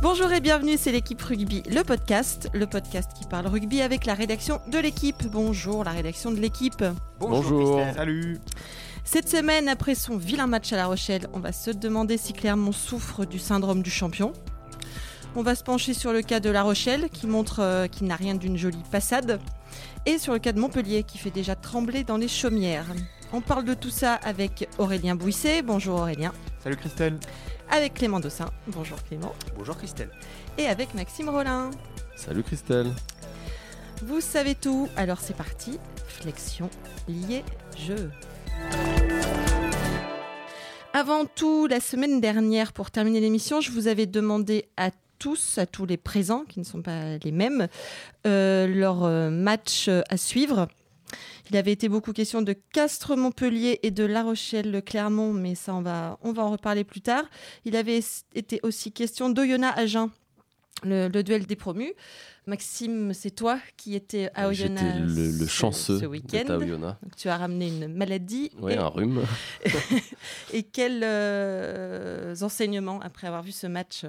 Bonjour et bienvenue, c'est l'équipe rugby, le podcast, le podcast qui parle rugby avec la rédaction de l'équipe. Bonjour la rédaction de l'équipe. Bonjour. Salut. Cette semaine, après son vilain match à La Rochelle, on va se demander si Clermont souffre du syndrome du champion. On va se pencher sur le cas de La Rochelle qui montre euh, qu'il n'a rien d'une jolie passade. Et sur le cas de Montpellier qui fait déjà trembler dans les chaumières. On parle de tout ça avec Aurélien Bouisset. Bonjour Aurélien. Salut Christelle. Avec Clément Dossin. Bonjour Clément. Bonjour Christelle. Et avec Maxime Rollin. Salut Christelle. Vous savez tout, alors c'est parti. Flexion, lié, jeu. Avant tout, la semaine dernière, pour terminer l'émission, je vous avais demandé à tous, à tous les présents, qui ne sont pas les mêmes, euh, leur euh, match à suivre. Il avait été beaucoup question de Castres-Montpellier et de La Rochelle-Clermont, mais ça, on va, on va en reparler plus tard. Il avait été aussi question d'Oyonnax-Agen, le, le duel des promus. Maxime, c'est toi qui étais à Oyonnax J'étais le, le ce- chanceux ce week-end. tu as ramené une maladie. Oui, un rhume. et quels euh, enseignements après avoir vu ce match?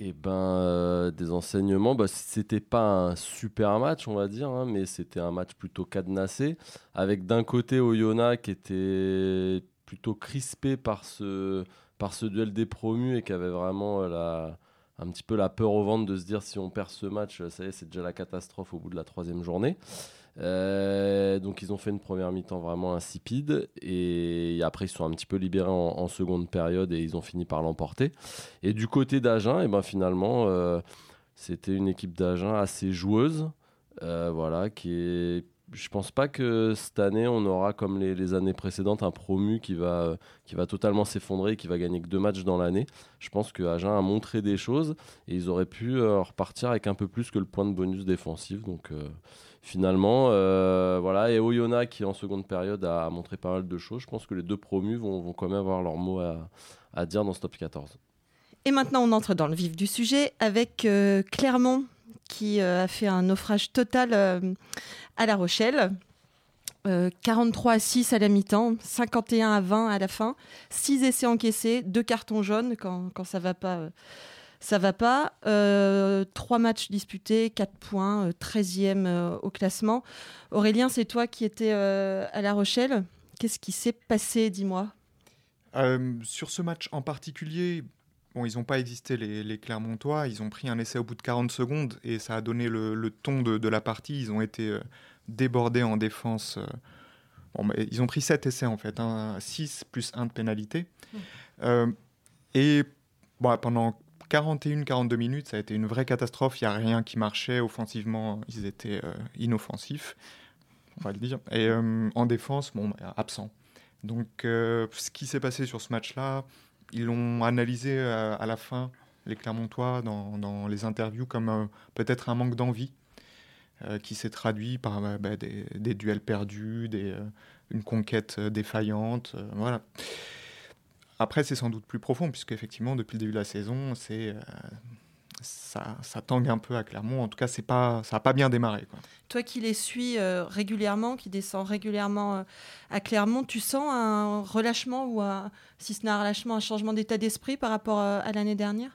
Et ben, euh, des enseignements, bah, c'était pas un super match, on va dire, hein, mais c'était un match plutôt cadenassé, avec d'un côté Oyonnax qui était plutôt crispé par ce, par ce duel des promus et qui avait vraiment euh, la, un petit peu la peur au ventre de se dire si on perd ce match, ça y est, c'est déjà la catastrophe au bout de la troisième journée. Euh, donc ils ont fait une première mi-temps vraiment insipide et après ils sont un petit peu libérés en, seconde période et ils ont fini par l'emporter. Et du côté d'Agen, et ben finalement euh, c'était une équipe d'Agen assez joueuse, euh, voilà, qui est je pense pas que cette année on aura comme les, années précédentes un promu qui va, qui va totalement s'effondrer et qui va gagner que deux matchs dans l'année. Je pense que Agen a montré des choses et ils auraient pu euh, repartir avec un peu plus que le point de bonus défensif. Donc finalement, euh, voilà. Et Oyonnax qui en seconde période a, montré pas mal de choses. Je pense que les deux promus vont, vont quand même avoir leur mot à, dire dans ce top 14. Et maintenant, on entre dans le vif du sujet avec euh, Clermont qui euh, a fait un naufrage total à La Rochelle. Euh, 43 à 6 à la mi-temps, 51 à 20 à la fin, 6 essais encaissés, 2 cartons jaunes quand, quand ça va pas. Euh, ça va pas. Euh, 3 matchs disputés, 4 points, euh, 13e euh, au classement. Aurélien, c'est toi qui étais euh, à La Rochelle. Qu'est-ce qui s'est passé, dis-moi? Euh, sur ce match en particulier, bon, ils n'ont pas existé les, les Clermontois. Ils ont pris un essai au bout de 40 secondes et ça a donné le, le ton de, de la partie. Ils ont été euh, débordés en défense. euh. Bon, mais ils ont pris 7 essais en fait, 6 plus 1 de pénalité. Mm. Euh, et bon, pendant 41-42 minutes, ça a été une vraie catastrophe. Il n'y a rien qui marchait. Offensivement, ils étaient euh, inoffensifs, on va le dire. Et euh, en défense, bon, bah, absent. Donc, euh, ce qui s'est passé sur ce match-là, ils l'ont analysé à la fin, les Clermontois, dans, les interviews, comme peut-être un manque d'envie, qui s'est traduit par euh, bah, des, duels perdus, une conquête défaillante. voilà. Après, c'est sans doute plus profond, puisque effectivement, depuis le début de la saison, c'est euh, ça, ça tangue un peu à Clermont. En tout cas, c'est pas, ça n'a pas bien démarré. Quoi. Toi qui les suis euh, régulièrement, qui descends régulièrement euh, à Clermont, tu sens un relâchement ou un, si ce n'est un relâchement, un changement d'état d'esprit par rapport à l'année dernière?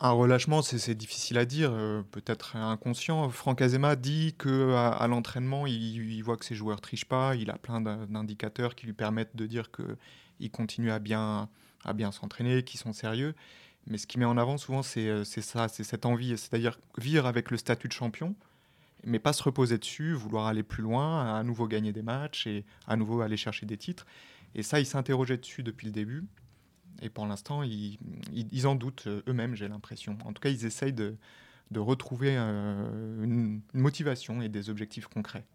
Un relâchement, c'est difficile à dire, euh, peut-être inconscient. Franck Azema dit que à, à l'entraînement, il, il voit que ses joueurs trichent pas. Il a plein d'in- d'indicateurs qui lui permettent de dire que ils continuent à bien, à bien s'entraîner, qu'ils sont sérieux. Mais ce qui met en avant souvent, c'est euh, c'est ça, c'est cette envie, c'est-à-dire vivre avec le statut de champion, mais pas se reposer dessus, vouloir aller plus loin, à nouveau gagner des matchs et à nouveau aller chercher des titres. Et ça, ils s'interrogeaient dessus depuis le début. Et pour l'instant, ils, ils- en doutent euh, eux-mêmes, j'ai l'impression. En tout cas, ils essayent de, de retrouver euh, une motivation et des objectifs concrets.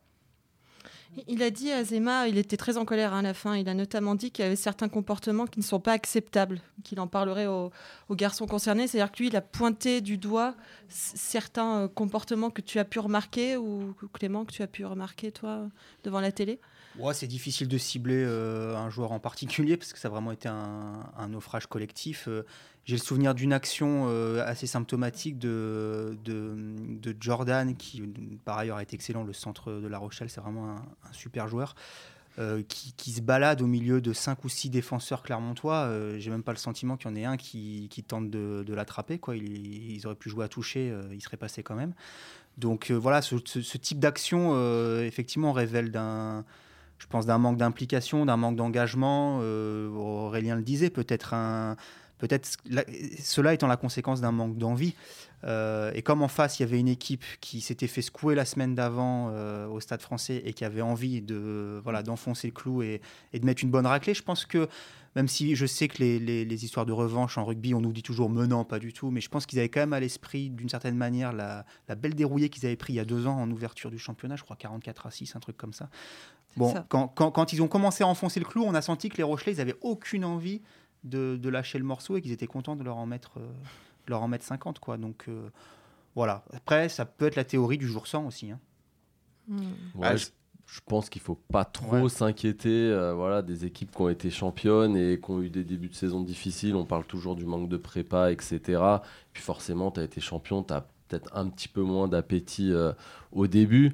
Il a dit à Zema, il était très en colère hein, à la fin, il a notamment dit qu'il y avait certains comportements qui ne sont pas acceptables, qu'il en parlerait aux, aux garçons concernés. C'est-à-dire que lui, il a pointé du doigt certains euh, comportements que tu as pu remarquer, ou Clément, que tu as pu remarquer, toi, devant la télé? Ouais, c'est difficile de cibler euh, un joueur en particulier parce que ça a vraiment été un, naufrage collectif. Euh, J'ai le souvenir d'une action euh, assez symptomatique de, de, de Jordan, qui par ailleurs est excellent. Le centre de La Rochelle, c'est vraiment un, super joueur. euh, qui, se balade au milieu de 5 ou 6 défenseurs clermontois. J'ai même pas le sentiment qu'il y en ait un qui, tente de, l'attraper. Quoi. Ils, auraient pu jouer à toucher, euh, il serait passé quand même. Donc voilà, ce, type d'action, effectivement, révèle d'un, je pense, d'un manque d'implication, d'un manque d'engagement. Aurélien le disait, peut-être un, peut-être cela étant la conséquence d'un manque d'envie. Euh, et comme en face, il y avait une équipe qui s'était fait secouer la semaine d'avant euh, au Stade français et qui avait envie de voilà d'enfoncer le clou et, de mettre une bonne raclée, je pense que même si je sais que les, histoires de revanche en rugby, on nous dit toujours menant, pas du tout, mais je pense qu'ils avaient quand même à l'esprit, d'une certaine manière, la, belle dérouillée qu'ils avaient pris il y a deux ans en ouverture du championnat, je crois 44 à 6, un truc comme ça. Bon, Quand, quand, ils ont commencé à enfoncer le clou, on a senti que les Rochelais, ils n'avaient aucune envie de, lâcher le morceau et qu'ils étaient contents de leur en mettre, euh, leur en mettre 50. Quoi. Donc euh, voilà. Après, ça peut être la théorie du jour sans aussi. Hein. Hmm. Ouais, je, pense qu'il faut pas trop s'inquiéter euh, voilà, des équipes qui ont été championnes et qui ont eu des débuts de saison difficiles. On parle toujours du manque de prépa, etc. Puis forcément, tu as été champion, tu as peut-être un petit peu moins d'appétit au début.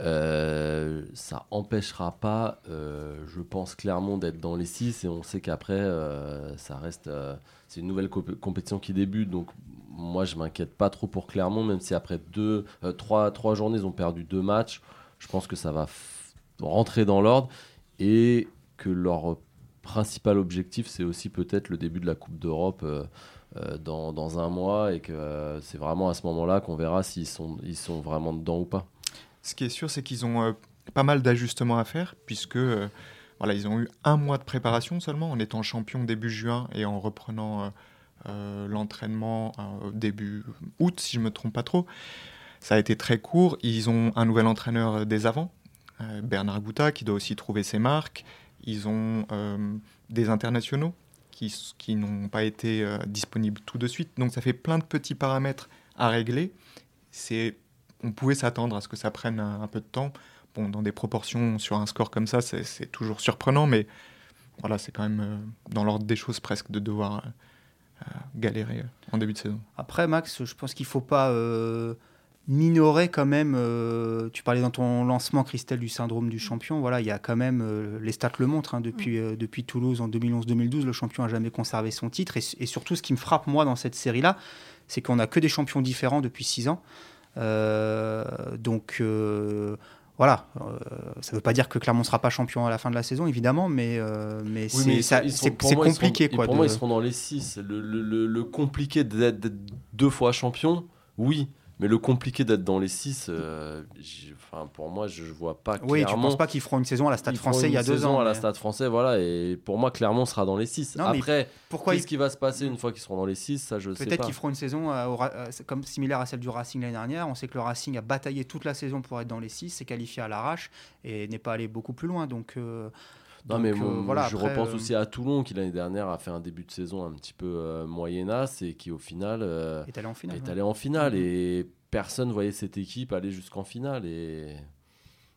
Euh, ça empêchera pas, euh, je pense clairement, d'être dans les 6 et on sait qu'après, euh, ça reste. c'est une nouvelle compétition qui débute, donc moi je m'inquiète pas trop pour Clermont, même si après deux, trois, trois journées ils ont perdu deux matchs, je pense que ça va rentrer dans l'ordre et que leur principal objectif c'est aussi peut-être le début de la Coupe d'Europe. dans, dans, un mois et que c'est vraiment à ce moment-là qu'on verra s'ils sont, ils sont vraiment dedans ou pas. Ce qui est sûr, c'est qu'ils ont euh, pas mal d'ajustements à faire, puisque euh, voilà, ils ont eu un mois de préparation seulement, en étant champion début juin et en reprenant euh, l'entraînement début août, si je ne me trompe pas trop. Ça a été très court. Ils ont un nouvel entraîneur dès avant, Bernard Gouta, qui doit aussi trouver ses marques. Ils ont des internationaux qui, qui n'ont pas été disponibles tout de suite. Donc ça fait plein de petits paramètres à régler. C'est on pouvait s'attendre à ce que ça prenne un, peu de temps. Bon, dans des proportions sur un score comme ça, c'est toujours surprenant, mais voilà, c'est quand même euh, dans l'ordre des choses presque de devoir euh, euh, galérer en début de saison. Après, Max, je pense qu'il ne faut pas minorer quand même. tu parlais dans ton lancement, Christelle, du syndrome du champion. Voilà, il y a quand même, les stats le montrent, hein, depuis, depuis Toulouse en 2011-2012, le champion n'a jamais conservé son titre. Et, et, surtout, ce qui me frappe, moi, dans cette série-là, c'est qu'on n'a que des champions différents depuis six ans. Euh, donc euh, voilà, euh, ça ne veut pas dire que Clermont ne sera pas champion à la fin de la saison, évidemment, mais, mais c'est compliqué. quoi, pour moi, ils seront dans les 6. Le, le, le compliqué d'être deux fois champion, oui, mais le compliqué d'être dans les 6, euh, enfin, pour moi, je vois pas clairement. Oui, tu penses pas qu'ils feront une saison à la Stade français il y a deux ans à la Stade français, voilà. Et pour moi, clairement, sera dans les 6. Après, pourquoi qu'est-ce qui va se passer une fois qu'ils seront dans les 6 Ça, je sais pas. Peut-être qu'ils feront une saison euh, euh, comme similaire à celle du Racing l'année dernière. On sait que le Racing a bataillé toute la saison pour être dans les 6, s'est qualifié à l'arrache et n'est pas allé beaucoup plus loin. Donc. Non, mais euh, voilà, je repense euh, aussi à Toulon qui l'année dernière a fait un début de saison un petit peu euh, moyenasse et qui au final est allé en finale. Est allé en finale mm-hmm. et personne voyait cette équipe aller jusqu'en finale et,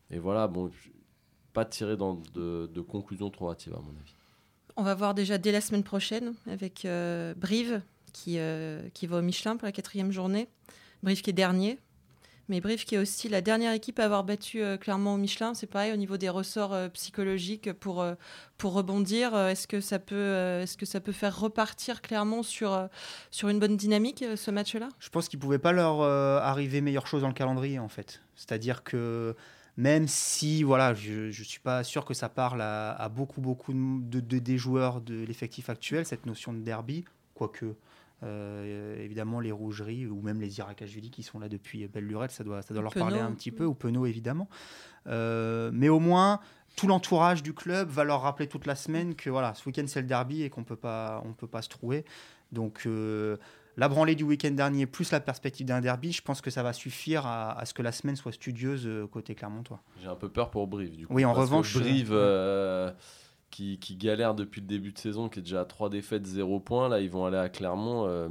et voilà, bon, pas tirer dans de, de conclusions trop hâtives à mon avis. On va voir déjà dès la semaine prochaine avec Brive qui, qui va au Michelin pour la quatrième journée. Brive qui est dernier, mais Brive qui est aussi la dernière équipe à avoir battu euh, clairement au Michelin, c'est pareil au niveau des ressorts euh, psychologiques pour, euh, pour rebondir. Est-ce que, ça peut, est-ce que ça peut faire repartir clairement sur, sur une bonne dynamique ce match-là? Je pense qu'il ne pouvait pas leur arriver meilleure chose dans le calendrier en fait. C'est-à-dire que même si voilà, je ne suis pas sûr que ça parle à, beaucoup, beaucoup de, de, des joueurs de l'effectif actuel, cette notion de derby, quoique euh, évidemment, les rougeries ou même les Irakashvili qui sont là depuis belle lurette, ça doit, ça doit leur parler un petit peu, ou Penaud évidemment. Euh, mais au moins, tout l'entourage du club va leur rappeler toute la semaine que voilà, ce week-end c'est le derby et qu'on peut pas, on peut pas se trouver. Donc euh, la branlée du week-end dernier plus la perspective d'un derby, je pense que ça va suffire à, ce que la semaine soit studieuse côté Clermontois. J'ai un peu peur pour Brive du coup. Oui, en revanche, Brive qui, galère depuis le début de saison, qui est déjà à 3 défaites, 0 points. Là, ils vont aller à Clermont. Euh,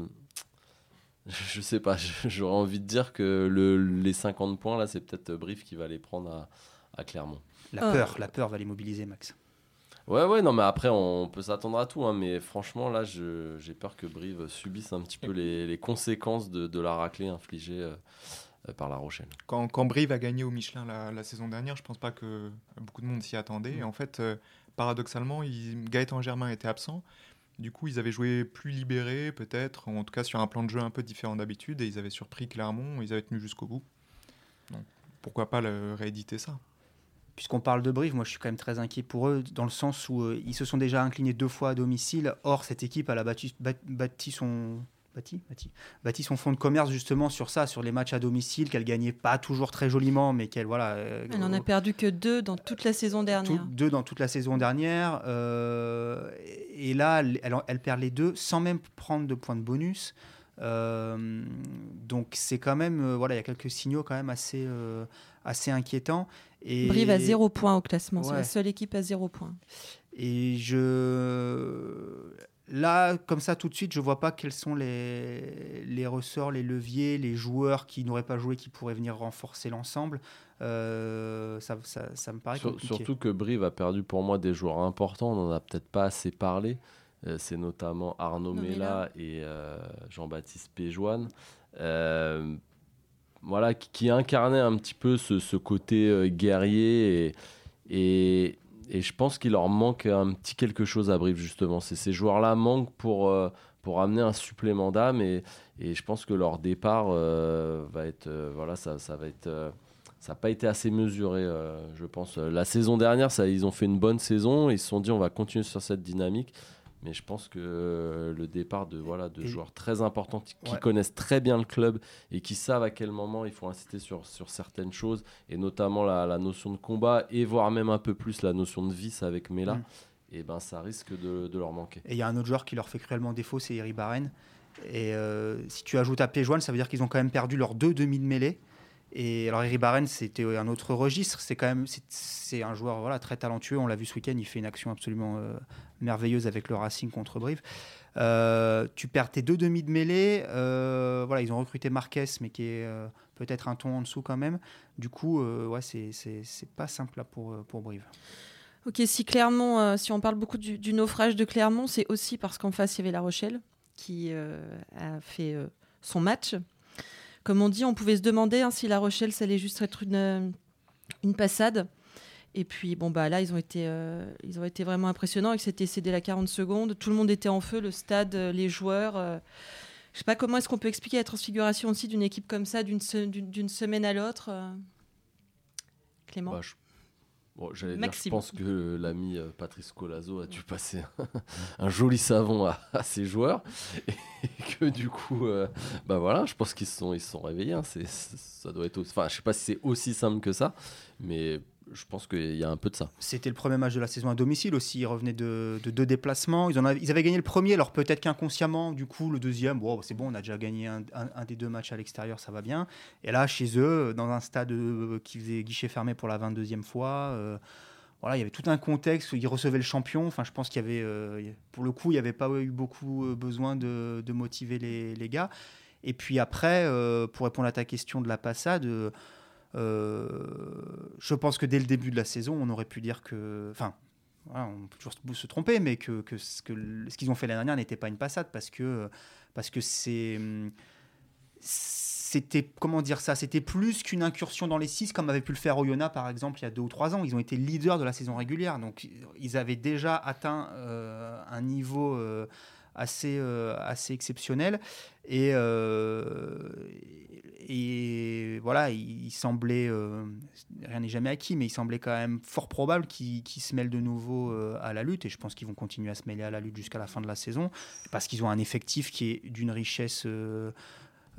je sais pas, j'aurais envie de dire que le, les 50 points, là, c'est peut-être Brief qui va les prendre à, à Clermont. La peur, la peur va les mobiliser, Max. Ouais, ouais, non, mais après, on peut s'attendre à tout. Hein, mais franchement, là, j'ai peur que Brive subisse un petit peu les, les conséquences de, de, la raclée infligée euh, par La Rochelle. Quand, quand, Brive a gagné au Michelin la, saison dernière, je pense pas que beaucoup de monde s'y attendait. Et en fait, paradoxalement, Gaëtan Germain était absent. Du coup, ils avaient joué plus libéré, peut-être, en tout cas sur un plan de jeu un peu différent d'habitude, et ils avaient surpris Clermont, ils avaient tenu jusqu'au bout. Pourquoi pas le rééditer ça? Puisqu'on parle de Brive, moi je suis quand même très inquiet pour eux, dans le sens où euh, ils se sont déjà inclinés deux fois à domicile. Or, cette équipe, elle a bâti son, bâti, bâti, bâti son fonds de commerce justement sur ça, sur les matchs à domicile qu'elle gagnait pas toujours très joliment, mais qu'elle voilà. Euh, elle en a perdu que deux dans toute la saison dernière. deux dans toute la saison dernière, euh, et là elle, elle, perd les deux sans même prendre de points de bonus. Euh, donc c'est quand même voilà, il y a quelques signaux quand même assez assez inquiétants. Et... Brive à zéro point au classement, c'est la seule équipe à zéro point. Et je Là, comme ça, tout de suite, je vois pas quels sont les, les ressorts, les leviers, les joueurs qui n'auraient pas joué, qui pourraient venir renforcer l'ensemble. Euh, ça, ça, me paraît compliqué. Surtout que Brive a perdu pour moi des joueurs importants, on n'en a peut-être pas assez parlé. Euh, c'est notamment Arnaud Mella et euh, Jean-Baptiste Péjoine. voilà, qui, qui, incarnait un petit peu ce, ce côté guerrier et, et et je pense qu'il leur manque un petit quelque chose à Brive, justement. Ces joueurs-là manquent pour, euh, pour amener un supplément d'âme. Et, et, je pense que leur départ euh, va être. Euh, voilà, ça, ça va être. ça n'a pas été assez mesuré, je pense. La saison dernière, ils ont fait une bonne saison. Ils se sont dit, on va continuer sur cette dynamique. Mais je pense que euh, le départ de, voilà, de joueurs très importants qui connaissent très bien le club et qui savent à quel moment il faut insister sur, sur certaines choses, et notamment la, la notion de combat, et voire même un peu plus la notion de vice avec Mela, mm. et eh ben ça risque de, de leur manquer. Et il y a un autre joueur qui leur fait cruellement défaut, c'est Eric Barren. Et euh, si tu ajoutes à Péjoine, ça veut dire qu'ils ont quand même perdu leurs deux demi de mêlée. Et alors Eric Barren, c'était un autre registre. C'est quand même c'est un joueur voilà très talentueux. On l'a vu ce week-end, il fait une action absolument euh, merveilleuse avec le Racing contre Brive. Euh, tu perds tes deux demi de mêlée. Euh, voilà, ils ont recruté Marquez, mais qui est peut-être un ton en dessous quand même. Du coup, ouais, c'est pas simple là pour pour Brive. Ok, si Clermont, si on parle beaucoup du, du naufrage de Clermont, c'est aussi parce qu'en face il y avait La Rochelle qui a fait son match comme on dit, on pouvait se demander hein, si La Rochelle, ça allait juste être une, euh, une passade. Et puis, bon, bah là, ils ont été, euh, ils ont été vraiment impressionnants. Ils s'étaient cédés la 40 secondes. Tout le monde était en feu, le stade, euh, les joueurs. je sais pas comment est-ce qu'on peut expliquer la transfiguration aussi d'une équipe comme ça, d'une, semaine à l'autre. Clément bah, Bon, j'allais dire, je pense que l'ami euh, Patrice Colazo a dû passer un, joli savon à, ses joueurs et du coup, euh, bah voilà, je pense qu'ils se sont, ils sont réveillés. Hein. C'est, ça doit être, enfin, je sais pas si c'est aussi simple que ça, mais je pense qu'il y a un peu de ça. C'était le premier match de la saison à domicile aussi. Ils revenaient de, deux déplacements. Ils, en avaient, gagné le premier, alors peut-être qu'inconsciemment, du coup, le deuxième, bon, c'est bon, on a déjà gagné un, des deux matchs à l'extérieur, ça va bien. Et là, chez eux, dans un stade euh, qui faisait guichet fermé pour la 22e fois, euh, voilà, il y avait tout un contexte où ils recevaient le champion. Enfin, je pense qu'il y avait, euh, pour le coup, il n'y avait pas eu beaucoup besoin de, motiver les, gars. Et puis après, pour répondre à ta question de la passade, euh, je pense que dès le début de la saison, on aurait pu dire que. Enfin, on peut toujours se tromper, mais que, ce qu'ils ont fait l'année dernière n'était pas une passade parce que parce que c'est c'était comment dire ça c'était plus qu'une incursion dans les six comme avait pu le faire Oyonnax par exemple il y a deux ou trois ans ils ont été leaders de la saison régulière donc ils avaient déjà atteint euh, un niveau euh, assez assez exceptionnel et et voilà, il, semblait, euh, rien n'est jamais acquis, mais il semblait quand même fort probable qu'ils se mêlent de nouveau euh, à la lutte. Et je pense qu'ils vont continuer à se mêler à la lutte jusqu'à la fin de la saison, parce qu'ils ont un effectif qui est d'une richesse.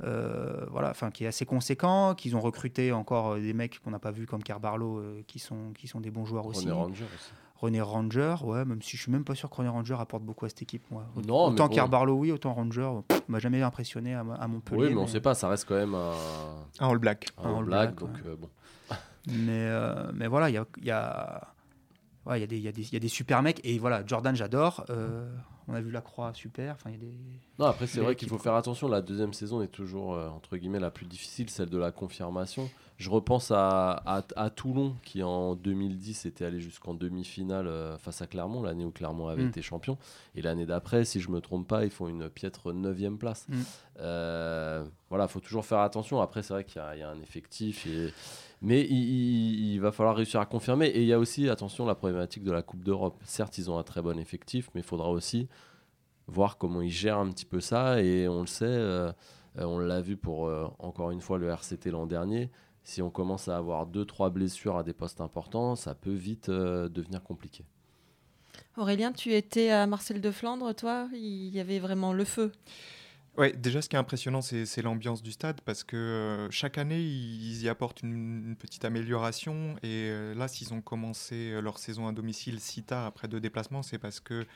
Euh, voilà, enfin qui est assez conséquent, qu'ils ont recruté encore des mecs qu'on n'a pas vus comme Carbarlo, qui sont qui sont des bons joueurs aussi. aussi. René Ranger, ouais, même si je suis même pas sûr que René Ranger apporte beaucoup à cette équipe. Moi. Non, autant bon. Barlow, oui, autant Ranger, m'a jamais impressionné à, Montpellier. Oui, mais, on sait pas, ça reste quand même un, un All Black. Un, All, Black, donc euh, bon. mais, euh, mais voilà, il y a, y, a, ouais, y, a y, y, a des super mecs. Et voilà, Jordan, j'adore. Euh, on a vu la croix super. Enfin, y a des, non, après, c'est vrai qu'il faut faire attention. La deuxième saison est toujours, entre guillemets, la plus difficile, celle de la confirmation. Je repense à, à, Toulon, qui en 2010 était allé jusqu'en demi-finale euh, face à Clermont, l'année où Clermont avait mm. été champion. Et l'année d'après, si je ne me trompe pas, ils font une piètre 9 place. Mm. Euh, voilà, il faut toujours faire attention. Après, c'est vrai qu'il y, a un effectif. Et... Mais il, va falloir réussir à confirmer. Et il y a aussi, attention, la problématique de la Coupe d'Europe. Certes, ils ont un très bon effectif, mais il faudra aussi voir comment ils gèrent un petit peu ça. Et on le sait, euh, on l'a vu pour, encore une fois, le RCT l'an dernier si on commence à avoir deux, trois blessures à des postes importants, ça peut vite euh, devenir compliqué. Aurélien, tu étais à Marcel de Flandre, toi? Il y avait vraiment le feu? Oui, déjà ce qui est impressionnant, c'est l'ambiance du stade parce que euh, chaque année, ils y apportent une, petite amélioration. Et euh, là, s'ils ont commencé leur saison à domicile si tard après deux déplacements, c'est parce que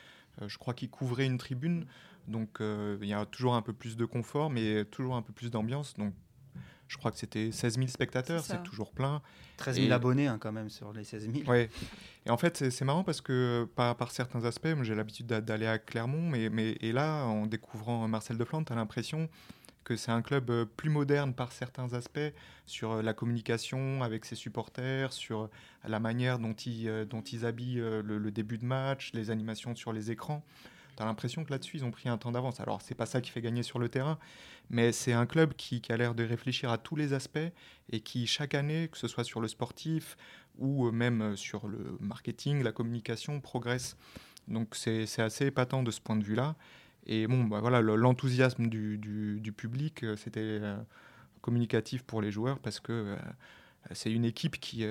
je crois qu'ils couvraient une tribune. Donc il y a toujours un peu plus de confort, mais toujours un peu plus d'ambiance. Donc je crois que c'était 16 000 spectateurs, c'est toujours plein. 13 000 abonnés hein, quand même sur les 16 000. Ouais. Et en fait, c'est marrant parce que par, par certains aspects, j'ai l'habitude d'aller à Clermont, mais, mais, et là, en découvrant Marcel Deflante, tu as l'impression que c'est un club euh, plus moderne par certains aspects sur euh, la communication avec ses supporters, sur euh, la manière dont ils, dont ils habillent le, le début de match, les animations sur les écrans. Tu l'impression que là-dessus, ils ont pris un temps d'avance. Alors, c'est pas ça qui fait gagner sur le terrain, mais c'est un club qui, a l'air de réfléchir à tous les aspects et qui, chaque année, que ce soit sur le sportif ou même sur le marketing, la communication, progresse. Donc, c'est assez épatant de ce point de vue-là. Et bon, bah, voilà, l'enthousiasme du, du, public, euh, c'était euh, communicatif pour les joueurs parce que euh, c'est une équipe qui,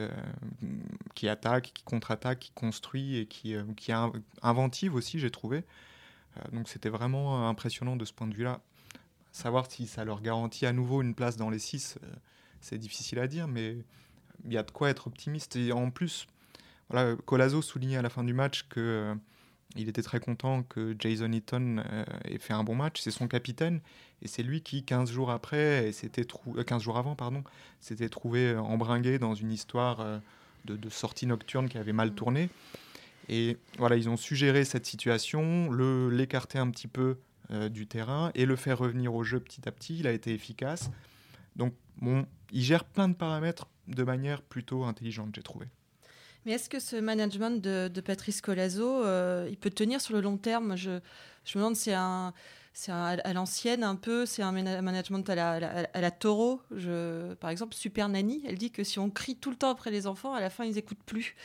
qui attaque, qui contre-attaque, qui construit et qui, qui est inventive aussi, j'ai trouvé. Euh, donc c'était vraiment impressionnant de ce point de vue-là. Savoir si ça leur garantit à nouveau une place dans les 6, euh, c'est difficile à dire, mais il y a de quoi être optimiste. Et en plus, voilà, Colazo soulignait à la fin du match que euh, il était très content que Jason Eaton ait fait un bon match. C'est son capitaine et c'est lui qui, 15 jours après, s'était 15 jours avant, pardon, s'était trouvé embringué dans une histoire de, sortie nocturne qui avait mal tourné. Et voilà, ils ont suggéré cette situation, l'écarter un petit peu euh, du terrain et le faire revenir au jeu petit à petit. Il a été efficace. Donc, bon, il gère plein de paramètres de manière plutôt intelligente, j'ai trouvé. Mais est-ce que ce management de, Patrice Colazo, euh, il peut tenir sur le long terme? Je, je me demande, c'est un c'est à l'ancienne un peu, c'est un management à la, à la, taureau. Je, par exemple, Super Nanny, elle dit que si on crie tout le temps après les enfants, à la fin, ils n'écoutent plus.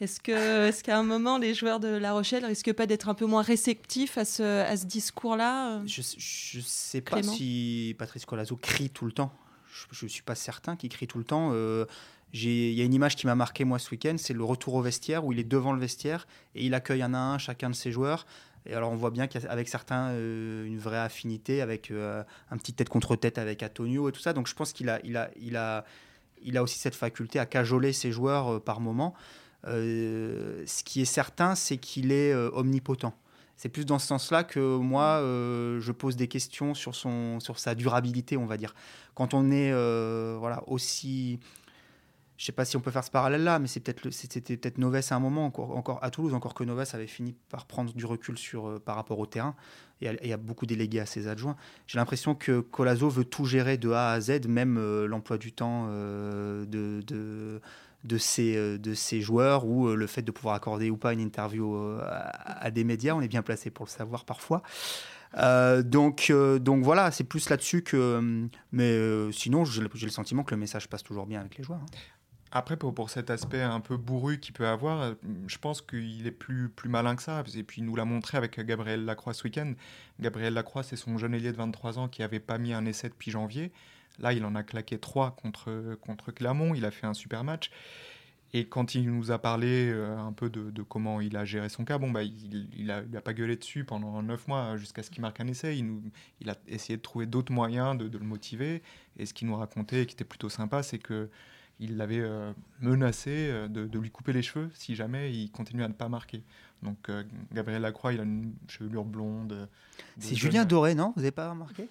Est-ce est qu'à un moment, les joueurs de La Rochelle risquent pas d'être un peu moins réceptifs à ce, à ce discours-là Je ne sais pas si Patrice Colazo crie tout le temps. Je ne suis pas certain qu'il crie tout le temps. Euh, il y a une image qui m'a marqué moi ce week-end, c'est le retour au vestiaire où il est devant le vestiaire et il accueille un à un chacun de ses joueurs. Et alors on voit bien qu'avec certains, euh, une vraie affinité, avec euh, un petit tête contre tête avec Antonio et tout ça. Donc je pense qu'il a, il a, il a, il a aussi cette faculté à cajoler ses joueurs euh, par moment. ce qui est certain, c'est qu'il est omnipotent. C'est plus dans ce sens-là que moi, je pose des questions sur, son, sur sa durabilité, on va dire. Quand on est voilà, aussi je sais pas si on peut faire ce parallèle-là, mais c'est peut-être c'était peut-être Noves à un moment, encore, à Toulouse, encore que Noves avait fini par prendre du recul sur, euh, par rapport au terrain et il y a beaucoup délégué à ses adjoints. J'ai l'impression que Colazo veut tout gérer de A à Z, même euh, l'emploi du temps euh, de, ses, joueurs ou le fait de pouvoir accorder ou pas une interview à, des médias. On est bien placé pour le savoir parfois. donc, donc voilà, c'est plus là-dessus que. Mais sinon, j'ai le sentiment que le message passe toujours bien avec les joueurs. Hein. Après, pour, cet aspect un peu bourru qu'il peut avoir, je pense qu'il est plus, plus malin que ça. Et puis, il nous l'a montré avec Gabriel Lacroix ce week-end. Gabriel Lacroix, c'est son jeune ailier de 23 ans qui n'avait pas mis un essai depuis janvier. Là, il en a claqué trois contre, contre Clermont. Il a fait un super match. Et quand il nous a parlé euh, un peu de, comment il a géré son cas, bon, bah, il n'a a pas gueulé dessus pendant neuf mois jusqu'à ce qu'il marque un essai. Il, nous, il a essayé de trouver d'autres moyens de, de, le motiver. Et ce qu'il nous racontait, qui était plutôt sympa, c'est que il l'avait euh, menacé euh, de, lui couper les cheveux si jamais il continuait à ne pas marquer. Donc euh, Gabriel Lacroix, il a une chevelure blonde. C'est Julien Doré, non? Vous n'avez pas remarqué?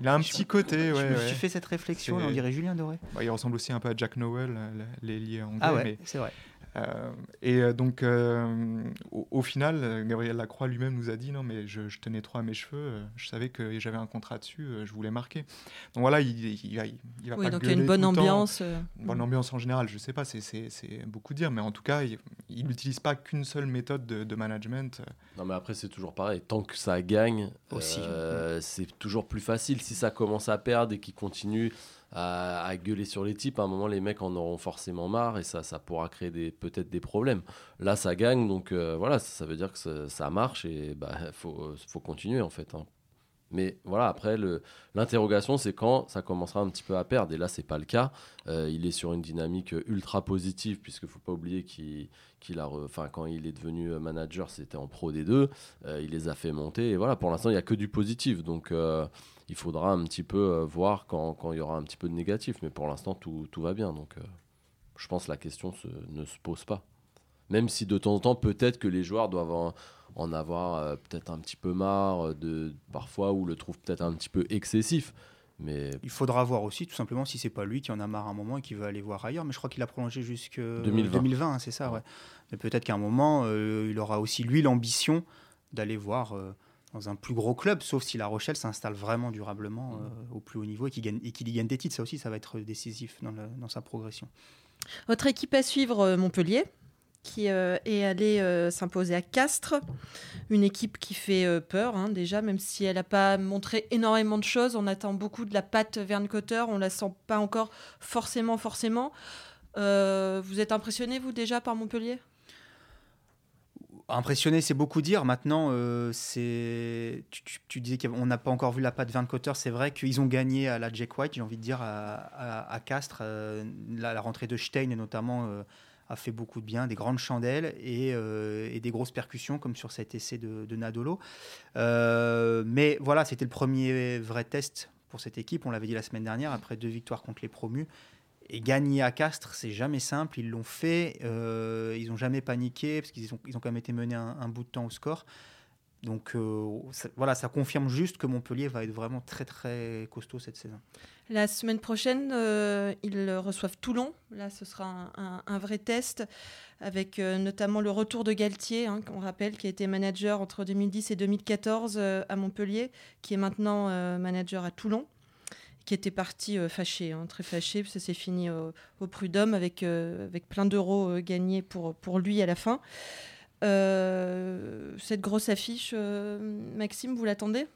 Il a un petit côté, ouais. Je me suis fait cette réflexion, on dirait Julien Doré. Bah, il ressemble aussi un peu à Jack Noel, l'ailier anglais. Ah ouais, c'est vrai. Euh, et euh, donc, euh, au, final, Gabriel Lacroix lui-même nous a dit non, mais je, tenais trop à mes cheveux, je savais que j'avais un contrat dessus, je voulais marquer. Donc voilà, il, il, va, il va oui, donc il y a une bonne ambiance. Une bonne ambiance en général, je sais pas, c'est beaucoup dire, mais en tout cas, il n'utilise pas qu'une seule méthode de, management. Non, mais après, c'est toujours pareil. Tant que ça gagne, aussi, c'est toujours plus facile. Si ça commence à perdre et qu'il continue à, gueuler sur les types, à un moment, les mecs en auront forcément marre et ça, ça pourra créer peut-être des problèmes. Là, ça gagne, donc euh, voilà, ça, veut dire que ça, marche et il bah, faut, faut, continuer en fait. Hein. Mais voilà, après, l'interrogation, c'est quand ça commencera un petit peu à perdre. Et là, c'est pas le cas. Euh, il est sur une dynamique ultra positive, puisqu'il faut pas oublier qu'il a, enfin, quand il est devenu manager, c'était en pro des deux. Euh, il les a fait monter. Et voilà, pour l'instant, il n'y a que du positif. Donc, il faudra un petit peu euh, voir quand, il y aura un petit peu de négatif. Mais pour l'instant, tout, va bien. Donc, euh, je pense que la question ne se pose pas. Même si de temps en temps, peut-être que les joueurs doivent en, avoir euh, peut-être un petit peu marre de parfois ou le trouvent peut-être un petit peu excessif. Mais... Il faudra voir aussi, tout simplement, si c'est pas lui qui en a marre un moment et qui veut aller voir ailleurs. Mais je crois qu'il a prolongé jusqu'en 2020, 2020 c'est ça, ouais. Mais peut-être qu'à un moment, il aura aussi, lui, l'ambition d'aller voir dans un plus gros club, sauf si La Rochelle s'installe vraiment durablement mm. euh, au plus haut niveau et qu'il y gagne des titres. Ça aussi, ça va être décisif dans, sa progression. Votre équipe à suivre, euh, Montpellier, qui euh, est allée s'imposer à Castres. Une équipe qui fait peur, hein, déjà, même si elle n'a pas montré énormément de choses. On attend beaucoup de la patte Verne Cotter. On la sent pas encore forcément, forcément. vous êtes impressionné, vous, déjà, par Montpellier? Impressionné, c'est beaucoup dire. Maintenant, euh, tu, disais qu'on n'a pas encore vu la patte Van Cotter. C'est vrai qu'ils ont gagné à la Jack White, j'ai envie de dire, à, Castres. Euh, la, rentrée de Stein, notamment, euh, a fait beaucoup de bien, des grandes chandelles et, des grosses percussions, comme sur cet essai de, Nadolo. mais voilà, c'était le premier vrai test pour cette équipe. On l'avait dit la semaine dernière, après deux victoires contre les promus. Et gagner à Castres, c'est jamais simple. Ils l'ont fait. Euh, ils n'ont jamais paniqué parce qu'ils ont, quand même été menés un, bout de temps au score. Donc euh, voilà, ça confirme juste que Montpellier va être vraiment très très costaud cette saison. La semaine prochaine, euh, ils reçoivent Toulon. Là, ce sera un, vrai test avec notamment le retour de Galtier, hein, qu'on rappelle, qui a été manager entre 2010 et 2014 à Montpellier, qui est maintenant manager à Toulon qui était parti euh, fâché, hein, très fâché, ça s'est fini au, prud'homme avec, euh, plein d'euros euh, gagnés pour, pour lui à la fin. cette grosse affiche, Maxime, vous l'attendez?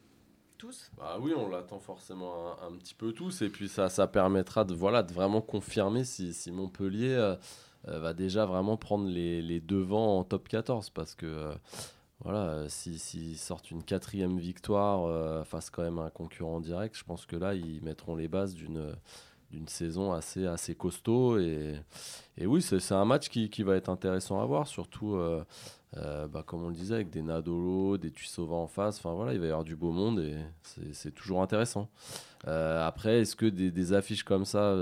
Tous bah Oui, on l'attend forcément un, petit peu tous, et puis ça, ça permettra de, voilà, de vraiment confirmer si, si Montpellier va déjà vraiment prendre les, les, devants en top 14, parce que voilà, euh, s'ils sortent une quatrième victoire euh, face quand même à un concurrent direct, je pense que là, ils mettront les bases d'une d'une saison assez, assez costaud. Et, et oui, c'est un match qui, qui, va être intéressant à voir, surtout, euh, bah, comme on le disait, avec des Nadolo, des Tuisova en face. Enfin voilà, il va y avoir du beau monde et c'est toujours intéressant. après, est-ce que des, affiches comme ça,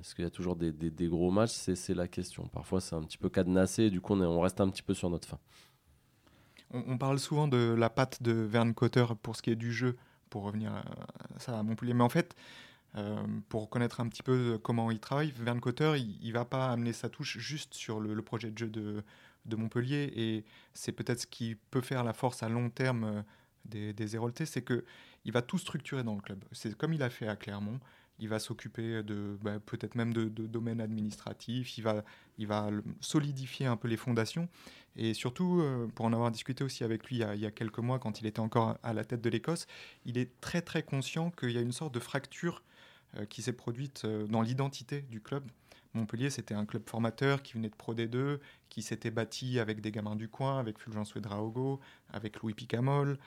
est-ce qu'il y a toujours des, des, gros matchs C'est la question. Parfois, c'est un petit peu cadenassé et du coup, on, on reste un petit peu sur notre fin. On, parle souvent de la patte de Verne Cotter pour ce qui est du jeu, pour revenir à ça à Montpellier. Mais en fait, euh, pour connaître un petit peu comment il travaille, Verne Cotter, il, ne va pas amener sa touche juste sur le, projet de jeu de, Montpellier. Et c'est peut-être ce qui peut faire la force à long terme euh, des, des c'est qu'il va tout structurer dans le club. C'est comme il a fait à Clermont il va s'occuper de bah, peut-être même de, domaines administratifs, il va, il va solidifier un peu les fondations. Et surtout, euh, pour en avoir discuté aussi avec lui il y, a, quelques mois, quand il était encore à la tête de l'Écosse, il est très très conscient qu'il y a une sorte de fracture euh, qui s'est produite euh, dans l'identité du club. Montpellier, c'était un club formateur qui venait de Pro D2, qui s'était bâti avec des gamins du coin, avec Fulgence Ouedraogo, avec Louis Picamol.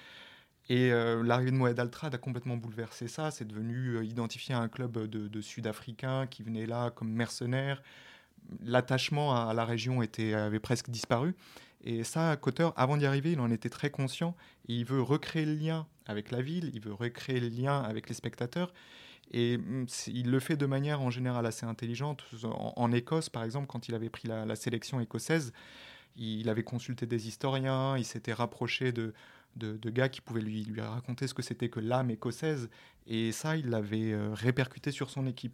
Et euh, l'arrivée de Moed Altrad a complètement bouleversé ça. C'est devenu euh, identifié à un club de, Sud-Africains qui venaient là comme mercenaires. L'attachement à, la région avait presque disparu. Et ça, Cotter, avant d'y arriver, il en était très conscient. il veut recréer le lien avec la ville, il veut recréer le lien avec les spectateurs. Et mm, il le fait de manière en général assez intelligente. En, Écosse, par exemple, quand il avait pris la sélection écossaise, il avait consulté des historiens, il s'était rapproché de, de, gars qui pouvaient lui, lui raconter ce que c'était que l'âme écossaise. Et ça, il l'avait euh, répercuté sur son équipe.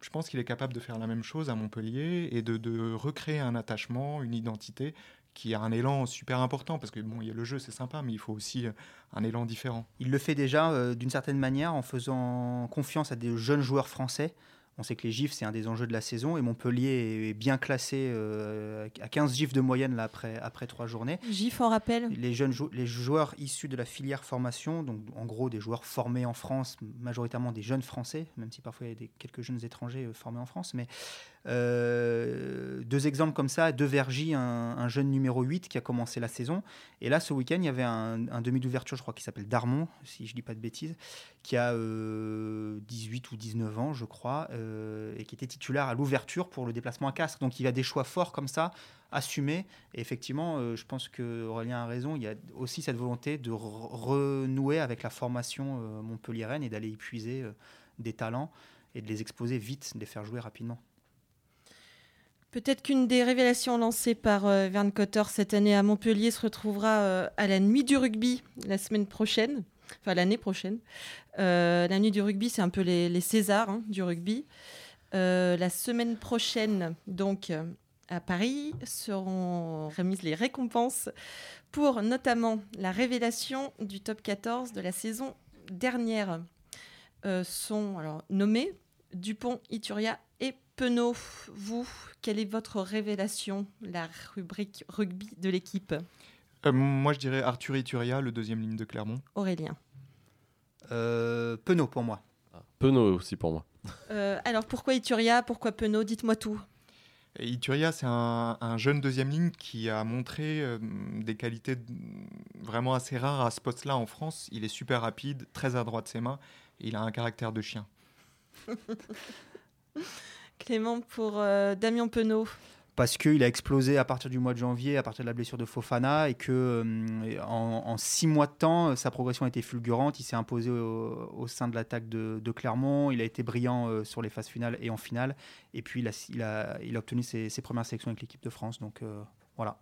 je pense qu'il est capable de faire la même chose à Montpellier et de, de recréer un attachement, une identité qui a un élan super important parce que bon, il y a le jeu, c'est sympa, mais il faut aussi euh, un élan différent. Il le fait déjà euh, d'une certaine manière en faisant confiance à des jeunes joueurs français. On sait que les gifs, c'est un des enjeux de la saison et Montpellier est bien classé euh, à 15 gifs de moyenne là, après, après trois journées. GIF, on rappelle Les, jeunes jou- les joueurs issus de la filière formation, donc en gros des joueurs formés en France, majoritairement des jeunes Français, même si parfois il y a des, quelques jeunes étrangers formés en France. Mais euh, deux exemples comme ça, De Vergy, un, un jeune numéro 8 qui a commencé la saison. Et là, ce week-end, il y avait un, demi d'ouverture, je crois, qui s'appelle Darmon, si je dis pas de bêtises, qui a euh, 18 ou 19 ans, je crois, euh, et qui était titulaire à l'ouverture pour le déplacement à Castres. Donc il y a des choix forts comme ça, assumés. Et effectivement, euh, je pense que Aurélien a raison. Il y a aussi cette volonté de re- renouer avec la formation euh, montpelliéraine et d'aller y puiser des talents et de les exposer vite, de les faire jouer rapidement. Peut-être qu'une des révélations lancées par euh, Verne Cotter cette année à Montpellier se retrouvera euh, à la nuit du rugby la semaine prochaine, enfin l'année prochaine. Euh, la nuit du rugby, c'est un peu les, Césars hein, du rugby. Euh, la semaine prochaine, donc à Paris, seront remises les récompenses pour notamment la révélation du top 14 de la saison dernière. Sont alors nommés Dupont, Ituria Penaud. Vous, quelle est votre révélation, la rubrique rugby de l'équipe Euh, moi, je dirais Arthur Ituria, le deuxième ligne de Clermont. Aurélien. Euh, Penaud pour moi. Penaud aussi pour moi. Euh, alors pourquoi Ituria Pourquoi Penaud Dites-moi tout. Et Ituria, c'est un, un jeune deuxième ligne qui a montré euh, des qualités vraiment assez rares à ce poste-là en France. Il est super rapide, très adroit de ses mains, et il a un caractère de chien. Clément pour euh, Damien Penaud. parce qu'il a explosé à partir du mois de janvier, à partir de la blessure de Fofana, et que euh, en, en six mois de temps, sa progression a été fulgurante. Il s'est imposé au, au sein de l'attaque de, de Clermont. Il a été brillant euh, sur les phases finales et en finale. Et puis il a, il a, il a obtenu ses, ses premières sélections avec l'équipe de France. Donc euh, voilà.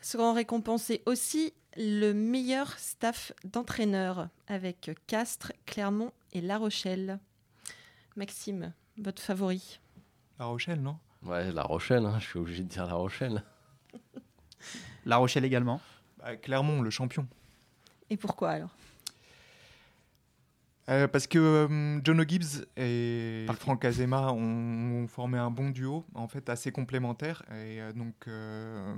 seront récompensés aussi le meilleur staff d'entraîneurs avec Castres, Clermont et La Rochelle. Maxime, votre favori? La Rochelle, non? Ouais, La Rochelle, hein, je suis obligé de dire La Rochelle. La Rochelle également? Bah, Clermont, le champion. Et pourquoi alors? Euh, parce que euh, Jono Gibbs et Parti. Franck Azema ont, ont formé un bon duo, en fait assez complémentaire. Et euh, donc, euh,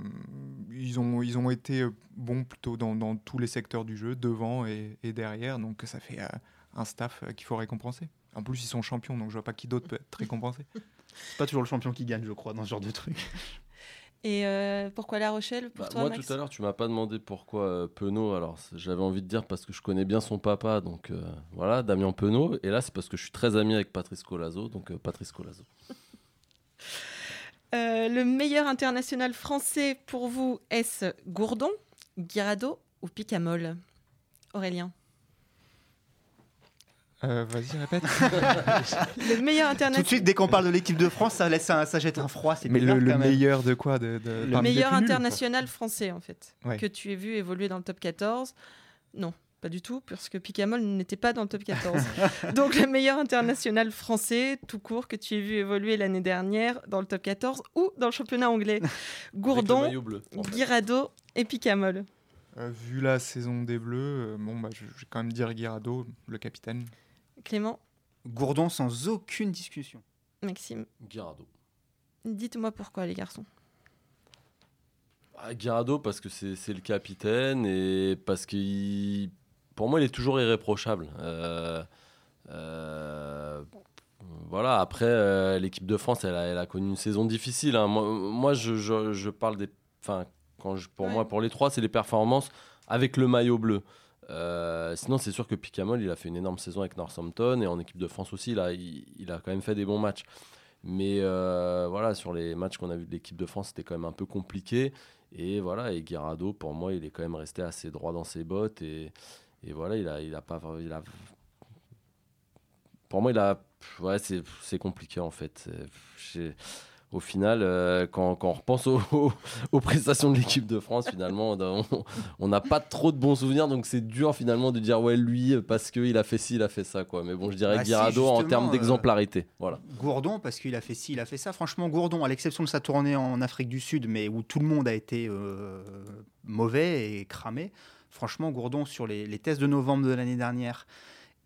ils, ont, ils ont été bons plutôt dans, dans tous les secteurs du jeu, devant et, et derrière. Donc, ça fait euh, un staff qu'il faut récompenser. En plus, ils sont champions, donc je vois pas qui d'autre peut être récompensé. C'est pas toujours le champion qui gagne, je crois, dans ce genre de truc. Et euh, pourquoi La Rochelle pour Bah, toi, moi, Max tout à l'heure, tu m'as pas demandé pourquoi euh, Penaud. Alors, j'avais envie de dire parce que je connais bien son papa, donc euh, voilà, Damien Penaud. Et là, c'est parce que je suis très ami avec Patrice Colazo, donc euh, Patrice Colazo. Euh, le meilleur international français pour vous, est-ce Gourdon, Guirado ou Picamol? Aurélien. Euh, Vas-y, répète. Le meilleur Tout de international. suite, dès qu'on parle de l'équipe de France, ça, laisse un- ça jette un froid. Mais bizarre, le, meilleur de quoi de, de- Le parmi meilleur nuls, international français, en fait, Ouais. que tu aies vu évoluer dans le top 14. Non, pas du tout, parce que Picamol n'était pas dans le top 14. Donc, le meilleur international français, tout court, que tu aies vu évoluer l'année dernière dans le top 14 ou dans le championnat anglais. Gourdon, bleu. en fait. Guirado et Picamol. Euh, vu la saison des Bleus, euh, bon, bah, je, je vais quand même dire Guirado, le capitaine. Clément, Gourdon sans aucune discussion. Maxime, Guirado. dites-moi pourquoi, les garçons. Ah, parce que c'est c'est le capitaine et parce qu'il, pour moi, il est toujours irréprochable. Euh, euh, voilà. Après, euh, l'équipe de France, elle a, elle a connu une saison difficile. hein. Moi, moi, je, je- je parle des, enfin, quand je, pour Ouais. moi, pour les trois, c'est les performances avec le maillot bleu. Euh, sinon, c'est sûr que Picamol, il a fait une énorme saison avec Northampton et en équipe de France aussi, là, il, a quand même fait des bons matchs. Mais euh, voilà, sur les matchs qu'on a vus de l'équipe de France, c'était quand même un peu compliqué. Et voilà, et Guirado, pour moi, il est quand même resté assez droit dans ses bottes. Et, voilà, il a, il a pas. Il a, pour moi, il a. Ouais, c'est compliqué en fait. Au final, euh, quand, quand, on repense aux, aux, prestations de l'équipe de France, finalement, on n'a pas trop de bons souvenirs. Donc c'est dur finalement de dire ouais lui parce qu'il a fait ci, il a fait ça quoi. Mais bon, je dirais bah Guirado en termes d'exemplarité. voilà. Gourdon parce qu'il a fait ci, il a fait ça. Franchement, Gourdon, à l'exception de sa tournée en Afrique du Sud, mais où tout le monde a été mauvais et cramé. Franchement, Gourdon sur les, les tests de novembre de l'année dernière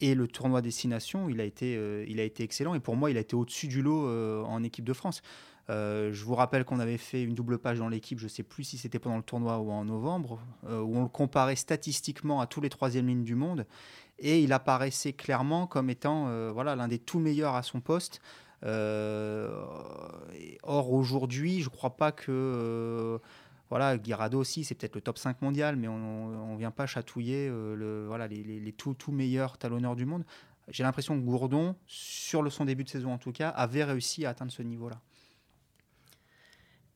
et le tournoi destination, il a été, euh, il a été excellent. Et pour moi, il a été au-dessus du lot euh, en équipe de France. Euh, je vous rappelle qu'on avait fait une double page dans l'équipe, je ne sais plus si c'était pendant le tournoi ou en novembre, où on le comparait statistiquement à tous les troisièmes lignes du monde. Et il apparaissait clairement comme étant voilà, l'un des tout meilleurs à son poste. or, aujourd'hui, je ne crois pas que voilà, Guirado aussi, c'est peut-être le top 5 mondial, mais on ne vient pas chatouiller euh, le, voilà, les, les, tout, tout, meilleurs talonneurs du monde. J'ai l'impression que Gourdon, sur le, son début de saison en tout cas, avait réussi à atteindre ce niveau-là.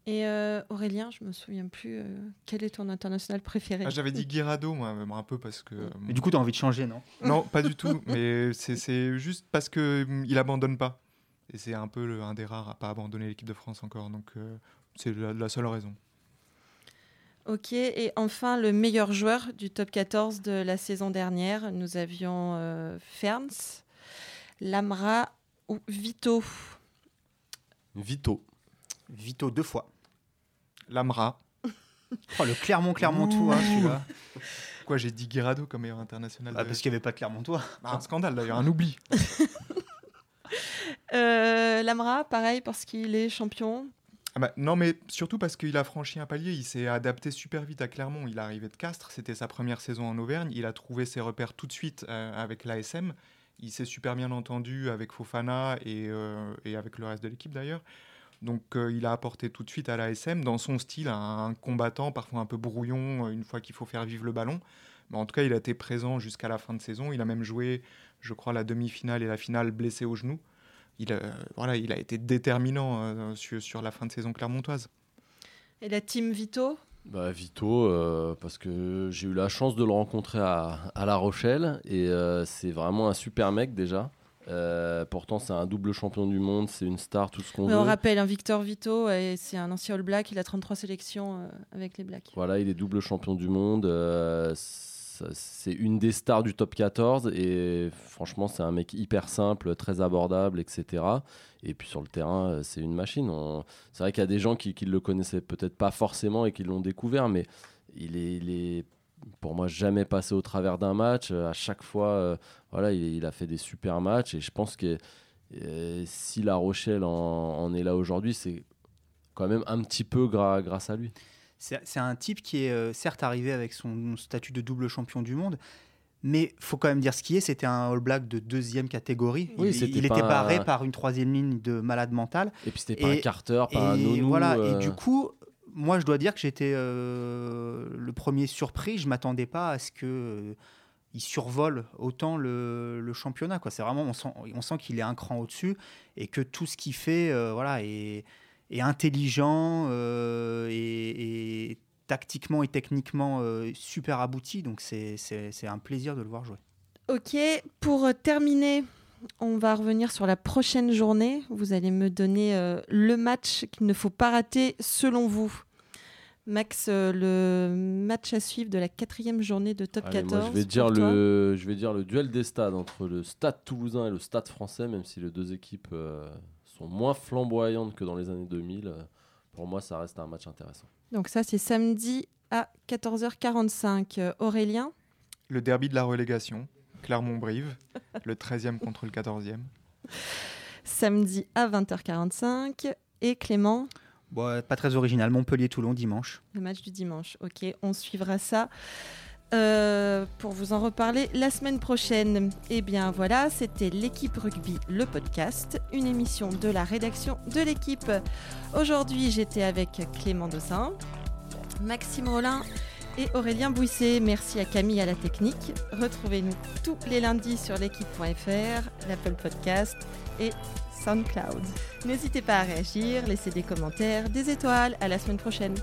Et euh, Aurélien, je me souviens plus, euh, quel est ton international préféré ah, J'avais dit Guirado, moi, un peu parce que. Mais du coup, tu as envie de changer, non? Non, pas du tout. Mais c'est juste parce qu'il il abandonne pas. Et c'est un peu le, un des rares à pas abandonner l'équipe de France encore. Donc, c'est la seule raison. Ok, et enfin le meilleur joueur du top 14 de la saison dernière, nous avions euh, Ferns, Lamra ou Vito? Vito. Vito deux fois. Lamra. oh, le Clermont-Clermontois, hein, celui-là. Quoi, j'ai dit Guirado comme meilleur international ah, Parce qu'il n'y avait pas de Clermontois. Bah, un scandale d'ailleurs, un oubli. euh, Lamra, pareil, parce qu'il est champion. Ah bah, non, mais surtout parce qu'il a franchi un palier, il s'est adapté super vite à Clermont. Il est arrivé de Castres, c'était sa première saison en Auvergne. Il a trouvé ses repères tout de suite euh, avec l'ASM. Il s'est super bien entendu avec Fofana et, euh, et avec le reste de l'équipe d'ailleurs. Donc euh, il a apporté tout de suite à l'ASM dans son style un, combattant parfois un peu brouillon une fois qu'il faut faire vivre le ballon. Mais en tout cas, il a été présent jusqu'à la fin de saison. Il a même joué, je crois, la demi-finale et la finale blessé au genou il, a, voilà, il a été déterminant euh, sur, la fin de saison clermontoise. Et la team Vito? Bah, Vito, euh, parce que j'ai eu la chance de le rencontrer à, La Rochelle et euh, c'est vraiment un super mec déjà. Pourtant, c'est un double champion du monde, c'est une star, tout ce qu'on veut. On rappelle, un Victor Vito, c'est un ancien All Black, il a 33 sélections avec les Blacks. Voilà, il est double champion du monde c'est une des stars du top 14 et franchement c'est un mec hyper simple, très abordable, etc. Et puis sur le terrain euh, c'est une machine. C'est vrai qu'il y a des gens qui, ne le connaissaient peut-être pas forcément et qui l'ont découvert, mais il est, pour moi jamais passé au travers d'un match. À chaque fois, euh, voilà, il, a fait des super matchs et je pense que euh, si La Rochelle en, est là aujourd'hui, c'est quand même un petit peu grâce à lui. C'est un type qui est euh, certes arrivé avec son statut de double champion du monde, mais faut quand même dire ce qui est, c'était un All Black de deuxième catégorie. il, il était barré par une troisième ligne de malade mental. Et puis c'était pas un Carter, pas un Nounou. Voilà, et euh. du coup, moi je dois dire que j'étais euh, le premier surpris. Je m'attendais pas à ce que il survole autant le, championnat. C'est vraiment, on sent, on sent qu'il est un cran au-dessus et que tout ce qu'il fait, voilà, est intelligent euh, et, tactiquement et techniquement euh, super abouti. Donc c'est un plaisir de le voir jouer. Ok, pour terminer, on va revenir sur la prochaine journée. Vous allez me donner euh, le match qu'il ne faut pas rater selon vous. Max, le match à suivre de la quatrième journée de Top 14. je, vais dire le, je vais dire le duel des stades entre le Stade toulousain et le Stade français, même si les deux équipes sont moins flamboyantes que dans les années 2000. Pour moi, ça reste un match intéressant. Donc ça, c'est samedi à 14h45. Euh, Aurélien Le derby de la relégation, Clermont-Brive, le 13e contre le 14e. Samedi à 20h45. Et Clément bon, Pas très original, Montpellier-Toulon dimanche. Le match du dimanche, ok, on suivra ça. Euh, pour vous en reparler la semaine prochaine. Et eh bien voilà, c'était l'équipe rugby, le podcast, une émission de la rédaction de l'équipe. Aujourd'hui, j'étais avec Clément Dossin, Maxime Rollin et Aurélien Bouisset. Merci à Camille à la technique. Retrouvez-nous tous les lundis sur l'équipe.fr, l'Apple Podcast et N'hésitez pas à réagir, laisser des commentaires, des étoiles. À la semaine prochaine.